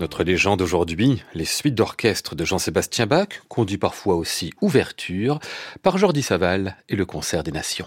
Notre légende aujourd'hui, les suites d'orchestre de Jean-Sébastien Bach, conduit parfois aussi Ouverture, par Jordi Saval et le Concert des Nations.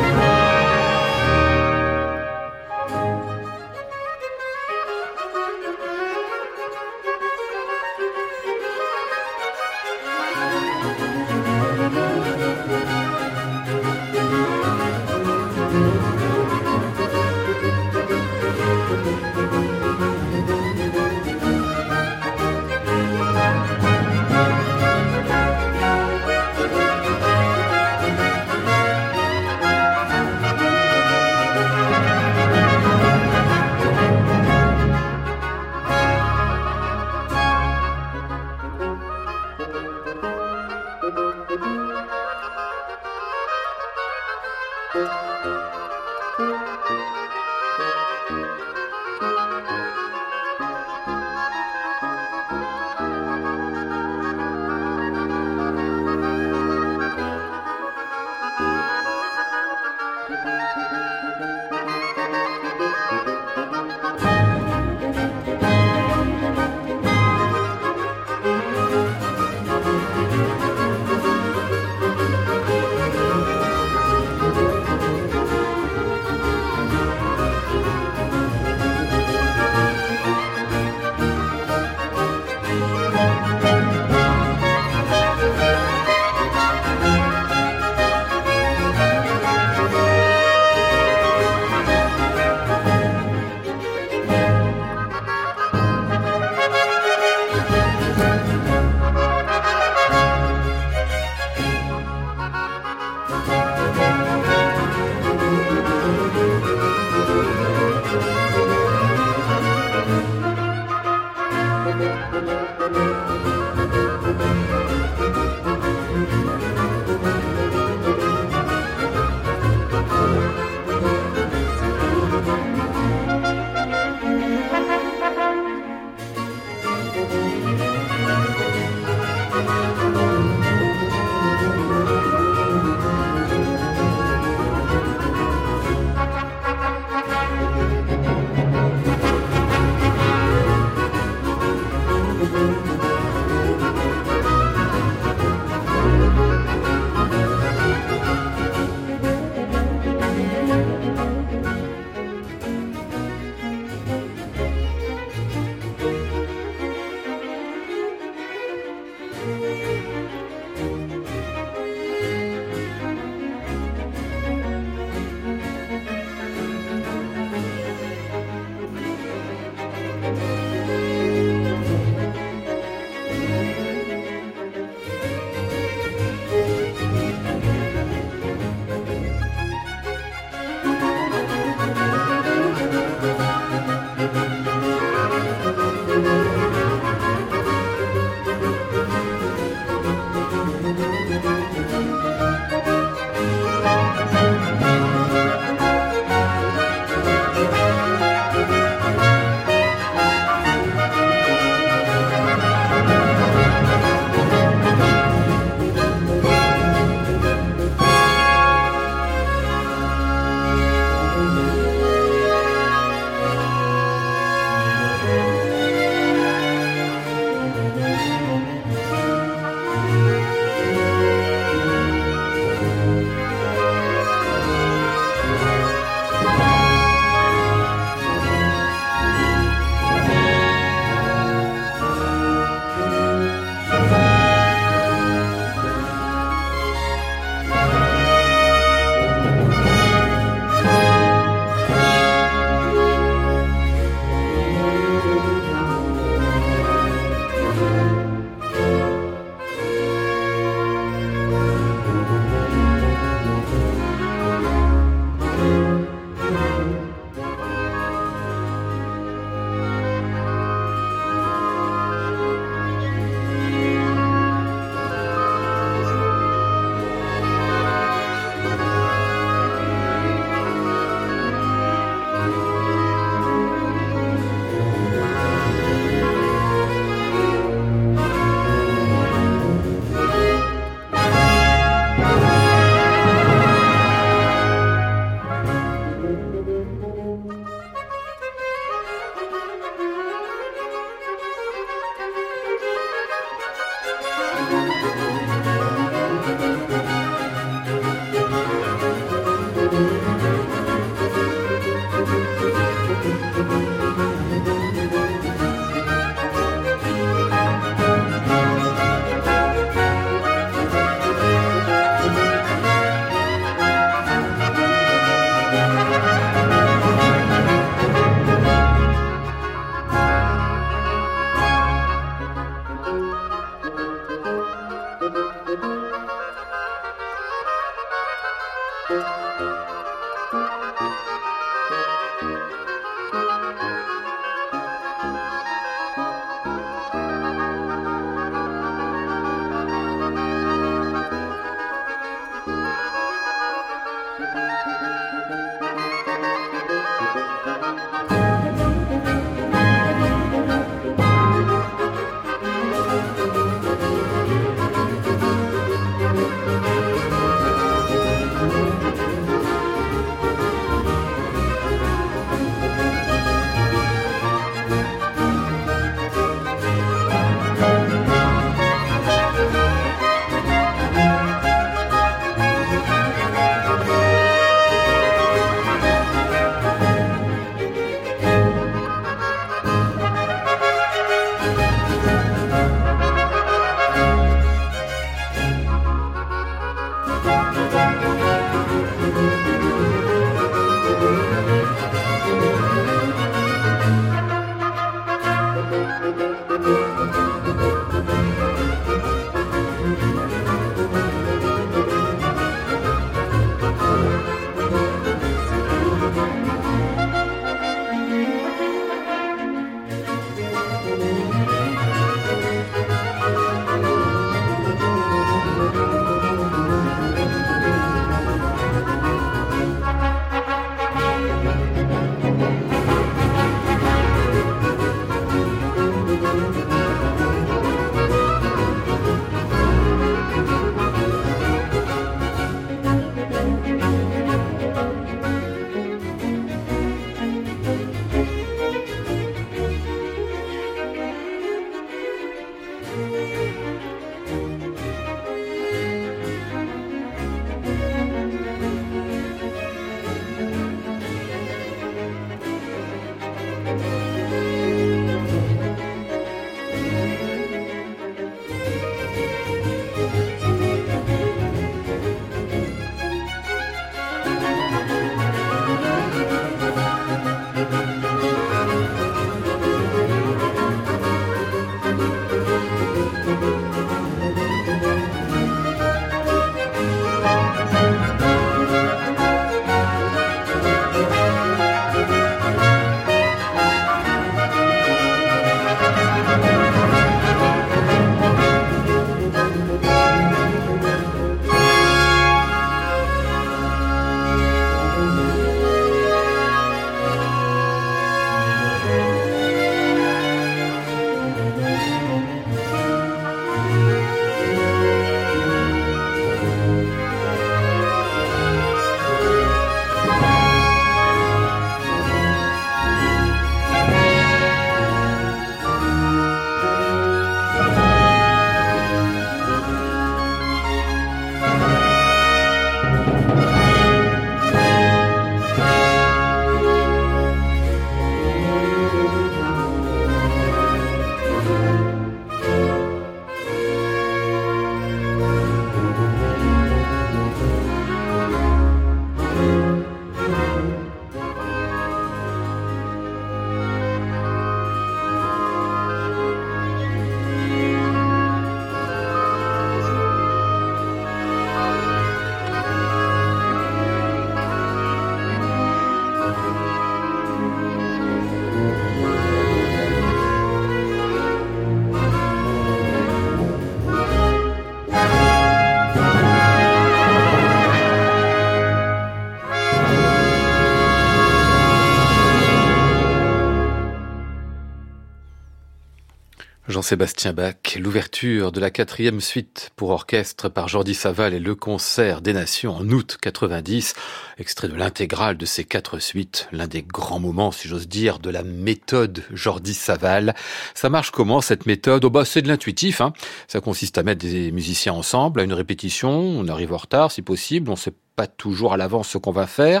Jean-Sébastien Bach, l'ouverture de la quatrième suite pour orchestre par Jordi Saval et le concert des Nations en août 90, extrait de l'intégrale de ces quatre suites, l'un des grands moments, si j'ose dire, de la méthode Jordi Saval. Ça marche comment cette méthode? Oh bah c'est de l'intuitif, hein. ça consiste à mettre des musiciens ensemble à une répétition, on arrive en retard si possible, on sait pas toujours à l'avance ce qu'on va faire.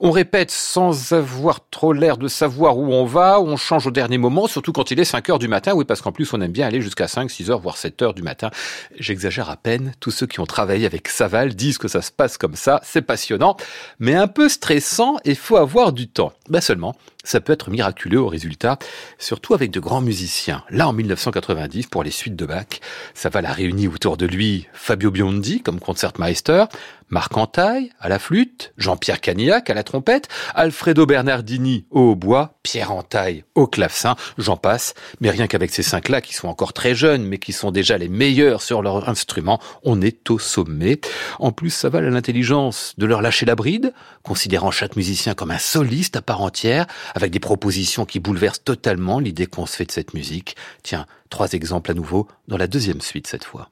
On répète sans avoir trop l'air de savoir où on va, on change au dernier moment, surtout quand il est 5 heures du matin. Oui, parce qu'en plus, on aime bien aller jusqu'à 5, 6 heures, voire 7 heures du matin. J'exagère à peine. Tous ceux qui ont travaillé avec Saval disent que ça se passe comme ça. C'est passionnant, mais un peu stressant et faut avoir du temps. Ben seulement, ça peut être miraculeux au résultat, surtout avec de grands musiciens. Là, en 1990, pour les suites de Bach, Saval a réuni autour de lui Fabio Biondi comme concertmeister, Marc Antaille à la flûte, Jean-Pierre Canillac à la trompette, Alfredo Bernardini au hautbois, Pierre Antaille au clavecin, j'en passe. Mais rien qu'avec ces cinq-là, qui sont encore très jeunes, mais qui sont déjà les meilleurs sur leur instrument, on est au sommet. En plus, ça va à l'intelligence de leur lâcher la bride, considérant chaque musicien comme un soliste à part entière, avec des propositions qui bouleversent totalement l'idée qu'on se fait de cette musique. Tiens, trois exemples à nouveau dans la deuxième suite cette fois.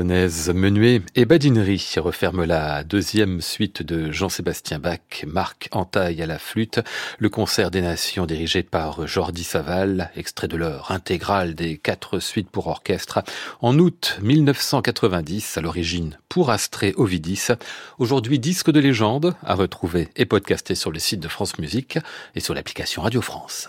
Et Badinerie referme la deuxième suite de Jean-Sébastien Bach, Marc Entaille à la flûte, le concert des nations dirigé par Jordi Saval, extrait de l'heure intégrale des quatre suites pour orchestre, en août 1990, à l'origine pour Astrée Ovidis, aujourd'hui disque de légende, à retrouver et podcasté sur le site de France Musique et sur l'application Radio France.